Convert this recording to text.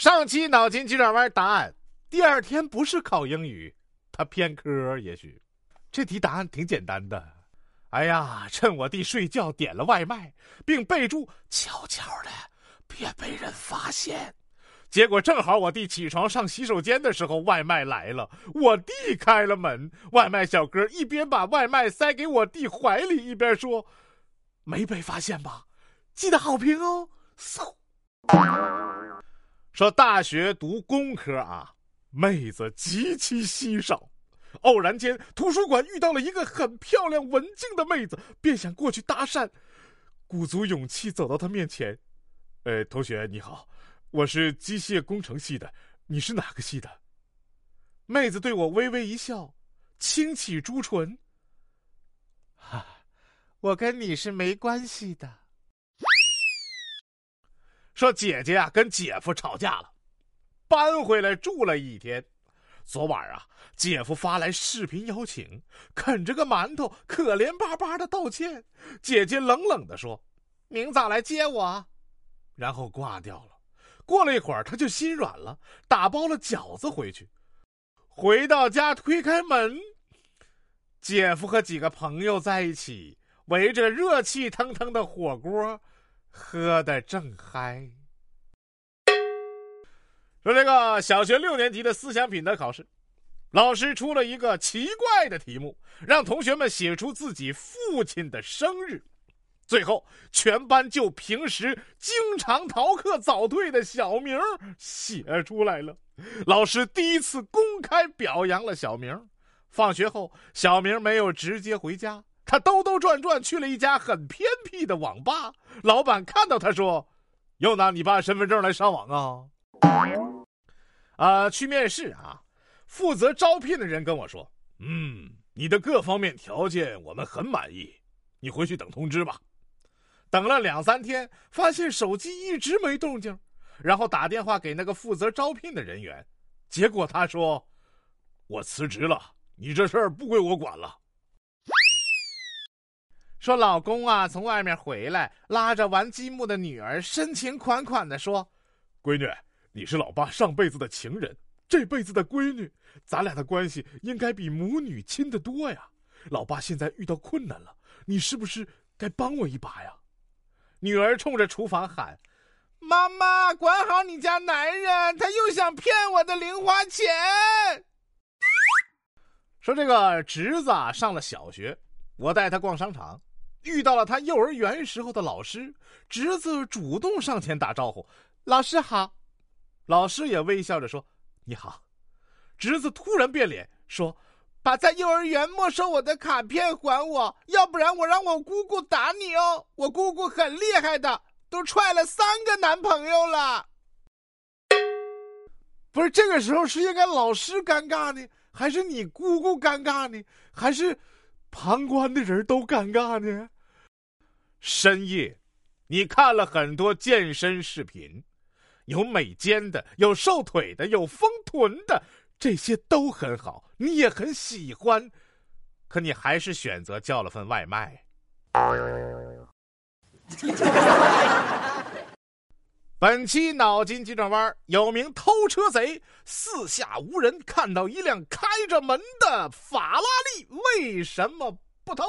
上期脑筋急转弯答案，第二天不是考英语，他偏科。也许这题答案挺简单的。哎呀，趁我弟睡觉点了外卖，并备注悄悄的，别被人发现。结果正好我弟起床上洗手间的时候，外卖来了。我弟开了门，外卖小哥一边把外卖塞给我弟怀里，一边说：“没被发现吧？记得好评哦。”嗖。说大学读工科啊，妹子极其稀少。偶然间，图书馆遇到了一个很漂亮、文静的妹子，便想过去搭讪，鼓足勇气走到她面前：“呃，同学你好。”我是机械工程系的，你是哪个系的？妹子对我微微一笑，轻启朱唇。哈，我跟你是没关系的。说姐姐啊，跟姐夫吵架了，搬回来住了一天。昨晚啊，姐夫发来视频邀请，啃着个馒头，可怜巴巴的道歉。姐姐冷冷的说：“明早来接我。”然后挂掉了。过了一会儿，他就心软了，打包了饺子回去。回到家，推开门，姐夫和几个朋友在一起，围着热气腾腾的火锅，喝的正嗨。说这个小学六年级的思想品德考试，老师出了一个奇怪的题目，让同学们写出自己父亲的生日。最后，全班就平时经常逃课早退的小明写出来了。老师第一次公开表扬了小明。放学后，小明没有直接回家，他兜兜转转去了一家很偏僻的网吧。老板看到他说：“又拿你爸身份证来上网啊？”啊，去面试啊！负责招聘的人跟我说：“嗯，你的各方面条件我们很满意，你回去等通知吧。”等了两三天，发现手机一直没动静，然后打电话给那个负责招聘的人员，结果他说：“我辞职了，你这事儿不归我管了。”说老公啊，从外面回来，拉着玩积木的女儿，深情款款的说：“闺女，你是老爸上辈子的情人，这辈子的闺女，咱俩的关系应该比母女亲的多呀。老爸现在遇到困难了，你是不是该帮我一把呀？”女儿冲着厨房喊：“妈妈，管好你家男人，他又想骗我的零花钱。”说这个侄子啊，上了小学，我带他逛商场，遇到了他幼儿园时候的老师。侄子主动上前打招呼：“老师好。”老师也微笑着说：“你好。”侄子突然变脸说。把在幼儿园没收我的卡片还我，要不然我让我姑姑打你哦！我姑姑很厉害的，都踹了三个男朋友了。不是这个时候是应该老师尴尬呢，还是你姑姑尴尬呢，还是旁观的人都尴尬呢？深夜，你看了很多健身视频，有美肩的，有瘦腿的，有丰臀的。这些都很好，你也很喜欢，可你还是选择叫了份外卖。本期脑筋急转弯，有名偷车贼四下无人，看到一辆开着门的法拉利，为什么不偷？